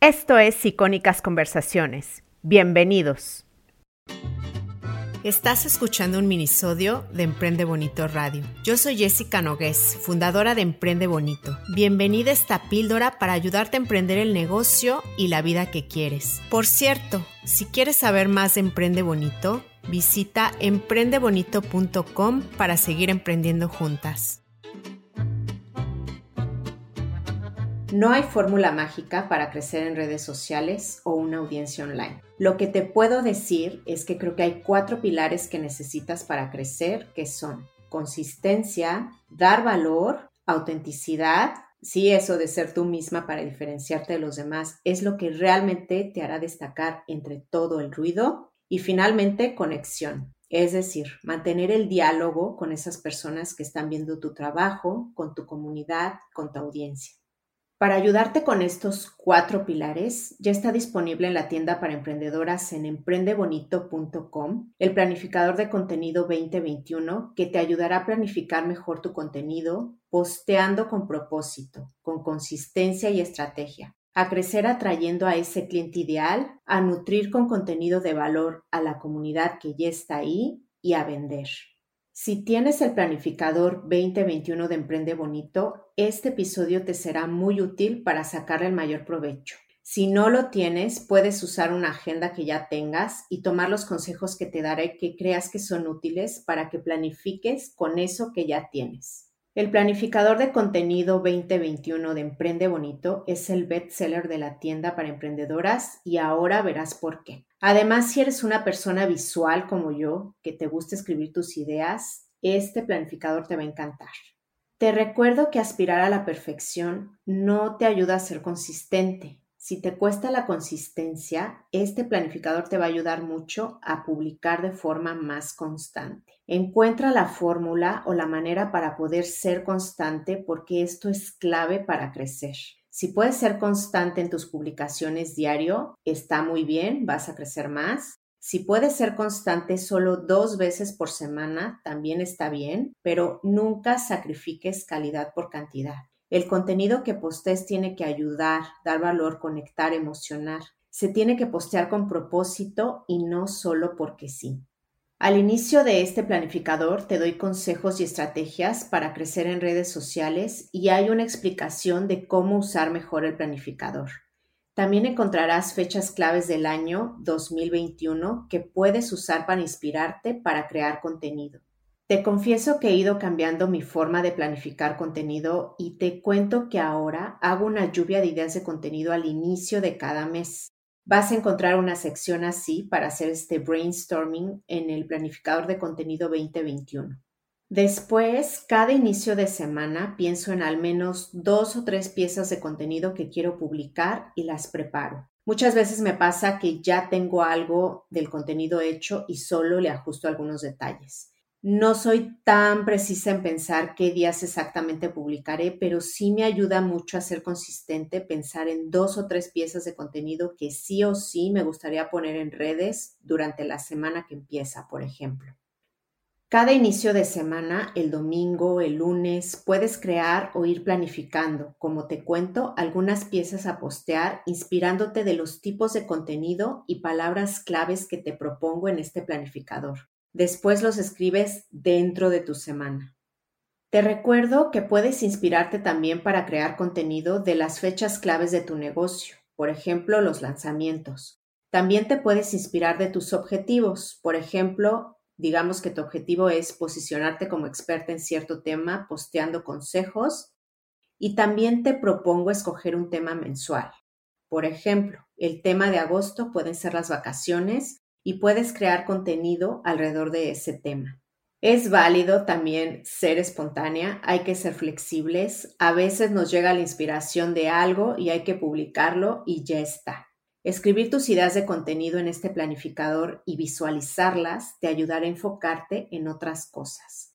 Esto es Icónicas Conversaciones. Bienvenidos. Estás escuchando un minisodio de Emprende Bonito Radio. Yo soy Jessica Nogués, fundadora de Emprende Bonito. Bienvenida a esta píldora para ayudarte a emprender el negocio y la vida que quieres. Por cierto, si quieres saber más de Emprende Bonito, visita emprendebonito.com para seguir emprendiendo juntas. No hay fórmula mágica para crecer en redes sociales o una audiencia online. Lo que te puedo decir es que creo que hay cuatro pilares que necesitas para crecer, que son consistencia, dar valor, autenticidad, sí, eso de ser tú misma para diferenciarte de los demás es lo que realmente te hará destacar entre todo el ruido y finalmente conexión. Es decir, mantener el diálogo con esas personas que están viendo tu trabajo, con tu comunidad, con tu audiencia. Para ayudarte con estos cuatro pilares, ya está disponible en la tienda para emprendedoras en emprendebonito.com el planificador de contenido 2021 que te ayudará a planificar mejor tu contenido, posteando con propósito, con consistencia y estrategia, a crecer atrayendo a ese cliente ideal, a nutrir con contenido de valor a la comunidad que ya está ahí y a vender. Si tienes el planificador 2021 de Emprende Bonito, este episodio te será muy útil para sacarle el mayor provecho. Si no lo tienes, puedes usar una agenda que ya tengas y tomar los consejos que te daré que creas que son útiles para que planifiques con eso que ya tienes. El planificador de contenido 2021 de Emprende Bonito es el bestseller de la tienda para emprendedoras y ahora verás por qué. Además, si eres una persona visual como yo, que te gusta escribir tus ideas, este planificador te va a encantar. Te recuerdo que aspirar a la perfección no te ayuda a ser consistente. Si te cuesta la consistencia, este planificador te va a ayudar mucho a publicar de forma más constante. Encuentra la fórmula o la manera para poder ser constante porque esto es clave para crecer. Si puedes ser constante en tus publicaciones diario, está muy bien, vas a crecer más. Si puedes ser constante solo dos veces por semana, también está bien, pero nunca sacrifiques calidad por cantidad. El contenido que postes tiene que ayudar, dar valor, conectar, emocionar. Se tiene que postear con propósito y no solo porque sí. Al inicio de este planificador te doy consejos y estrategias para crecer en redes sociales y hay una explicación de cómo usar mejor el planificador. También encontrarás fechas claves del año 2021 que puedes usar para inspirarte para crear contenido. Te confieso que he ido cambiando mi forma de planificar contenido y te cuento que ahora hago una lluvia de ideas de contenido al inicio de cada mes. Vas a encontrar una sección así para hacer este brainstorming en el planificador de contenido 2021. Después, cada inicio de semana pienso en al menos dos o tres piezas de contenido que quiero publicar y las preparo. Muchas veces me pasa que ya tengo algo del contenido hecho y solo le ajusto algunos detalles. No soy tan precisa en pensar qué días exactamente publicaré, pero sí me ayuda mucho a ser consistente pensar en dos o tres piezas de contenido que sí o sí me gustaría poner en redes durante la semana que empieza, por ejemplo. Cada inicio de semana, el domingo, el lunes, puedes crear o ir planificando, como te cuento, algunas piezas a postear, inspirándote de los tipos de contenido y palabras claves que te propongo en este planificador. Después los escribes dentro de tu semana. Te recuerdo que puedes inspirarte también para crear contenido de las fechas claves de tu negocio, por ejemplo, los lanzamientos. También te puedes inspirar de tus objetivos, por ejemplo, digamos que tu objetivo es posicionarte como experta en cierto tema, posteando consejos, y también te propongo escoger un tema mensual. Por ejemplo, el tema de agosto pueden ser las vacaciones y puedes crear contenido alrededor de ese tema. Es válido también ser espontánea, hay que ser flexibles, a veces nos llega la inspiración de algo y hay que publicarlo y ya está. Escribir tus ideas de contenido en este planificador y visualizarlas te ayudará a enfocarte en otras cosas.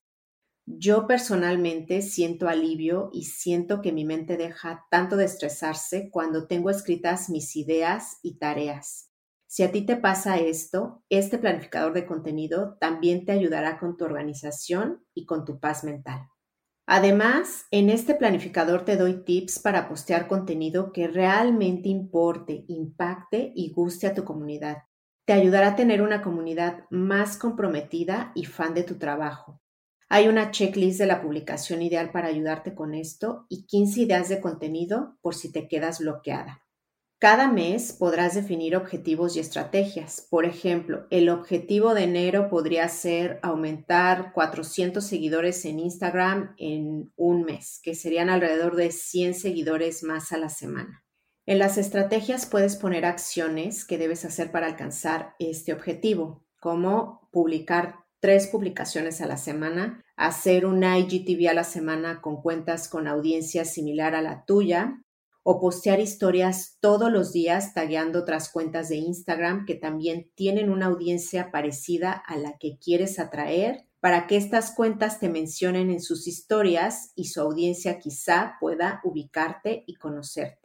Yo personalmente siento alivio y siento que mi mente deja tanto de estresarse cuando tengo escritas mis ideas y tareas. Si a ti te pasa esto, este planificador de contenido también te ayudará con tu organización y con tu paz mental. Además, en este planificador te doy tips para postear contenido que realmente importe, impacte y guste a tu comunidad. Te ayudará a tener una comunidad más comprometida y fan de tu trabajo. Hay una checklist de la publicación ideal para ayudarte con esto y 15 ideas de contenido por si te quedas bloqueada. Cada mes podrás definir objetivos y estrategias. Por ejemplo, el objetivo de enero podría ser aumentar 400 seguidores en Instagram en un mes, que serían alrededor de 100 seguidores más a la semana. En las estrategias puedes poner acciones que debes hacer para alcanzar este objetivo, como publicar tres publicaciones a la semana, hacer un IGTV a la semana con cuentas con audiencia similar a la tuya, o postear historias todos los días tagueando otras cuentas de Instagram que también tienen una audiencia parecida a la que quieres atraer para que estas cuentas te mencionen en sus historias y su audiencia quizá pueda ubicarte y conocerte.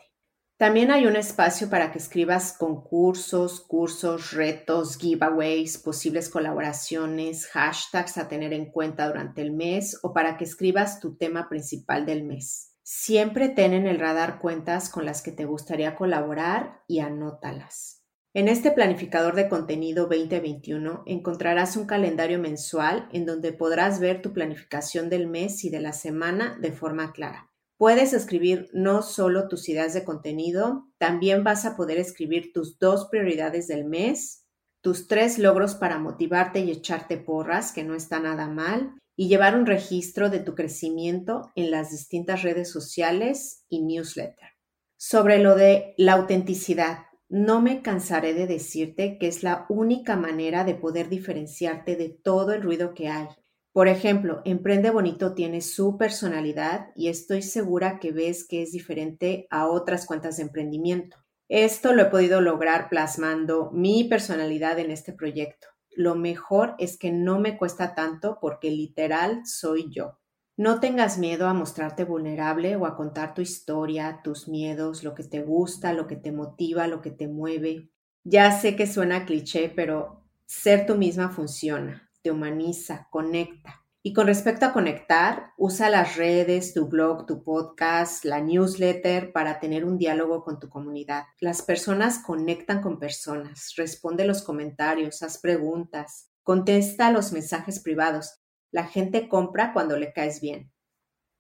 También hay un espacio para que escribas concursos, cursos, retos, giveaways, posibles colaboraciones, hashtags a tener en cuenta durante el mes o para que escribas tu tema principal del mes. Siempre ten en el radar cuentas con las que te gustaría colaborar y anótalas. En este planificador de contenido 2021 encontrarás un calendario mensual en donde podrás ver tu planificación del mes y de la semana de forma clara. Puedes escribir no solo tus ideas de contenido, también vas a poder escribir tus dos prioridades del mes, tus tres logros para motivarte y echarte porras, que no está nada mal, y llevar un registro de tu crecimiento en las distintas redes sociales y newsletter. Sobre lo de la autenticidad, no me cansaré de decirte que es la única manera de poder diferenciarte de todo el ruido que hay. Por ejemplo, Emprende Bonito tiene su personalidad y estoy segura que ves que es diferente a otras cuentas de emprendimiento. Esto lo he podido lograr plasmando mi personalidad en este proyecto lo mejor es que no me cuesta tanto porque literal soy yo. No tengas miedo a mostrarte vulnerable o a contar tu historia, tus miedos, lo que te gusta, lo que te motiva, lo que te mueve. Ya sé que suena cliché, pero ser tú misma funciona, te humaniza, conecta. Y con respecto a conectar, usa las redes, tu blog, tu podcast, la newsletter para tener un diálogo con tu comunidad. Las personas conectan con personas, responde los comentarios, haz preguntas, contesta los mensajes privados. La gente compra cuando le caes bien.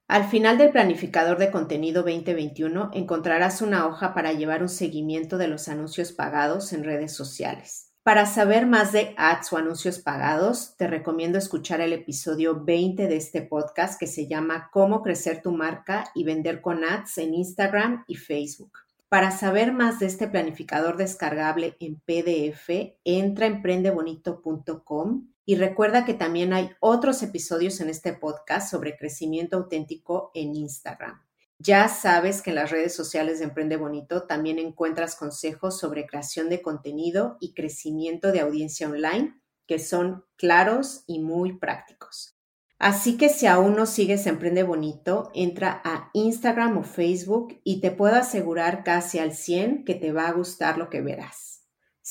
Al final del planificador de contenido 2021 encontrarás una hoja para llevar un seguimiento de los anuncios pagados en redes sociales. Para saber más de ads o anuncios pagados, te recomiendo escuchar el episodio 20 de este podcast que se llama Cómo crecer tu marca y vender con ads en Instagram y Facebook. Para saber más de este planificador descargable en PDF, entra a emprendebonito.com y recuerda que también hay otros episodios en este podcast sobre crecimiento auténtico en Instagram. Ya sabes que en las redes sociales de Emprende Bonito también encuentras consejos sobre creación de contenido y crecimiento de audiencia online que son claros y muy prácticos. Así que si aún no sigues Emprende Bonito, entra a Instagram o Facebook y te puedo asegurar casi al 100 que te va a gustar lo que verás.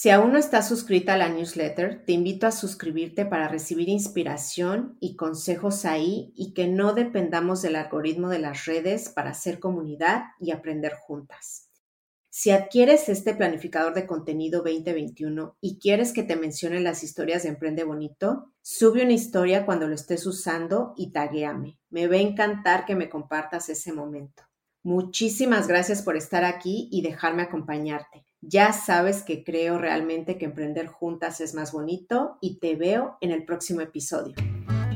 Si aún no estás suscrita a la newsletter, te invito a suscribirte para recibir inspiración y consejos ahí y que no dependamos del algoritmo de las redes para hacer comunidad y aprender juntas. Si adquieres este planificador de contenido 2021 y quieres que te mencione las historias de Emprende Bonito, sube una historia cuando lo estés usando y taguéame. Me va a encantar que me compartas ese momento. Muchísimas gracias por estar aquí y dejarme acompañarte. Ya sabes que creo realmente que emprender juntas es más bonito y te veo en el próximo episodio.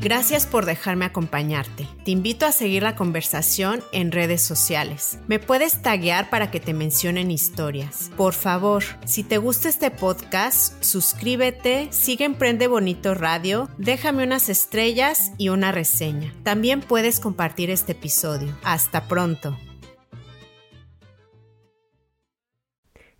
Gracias por dejarme acompañarte. Te invito a seguir la conversación en redes sociales. Me puedes taguear para que te mencionen historias. Por favor, si te gusta este podcast, suscríbete, sigue Emprende Bonito Radio, déjame unas estrellas y una reseña. También puedes compartir este episodio. Hasta pronto.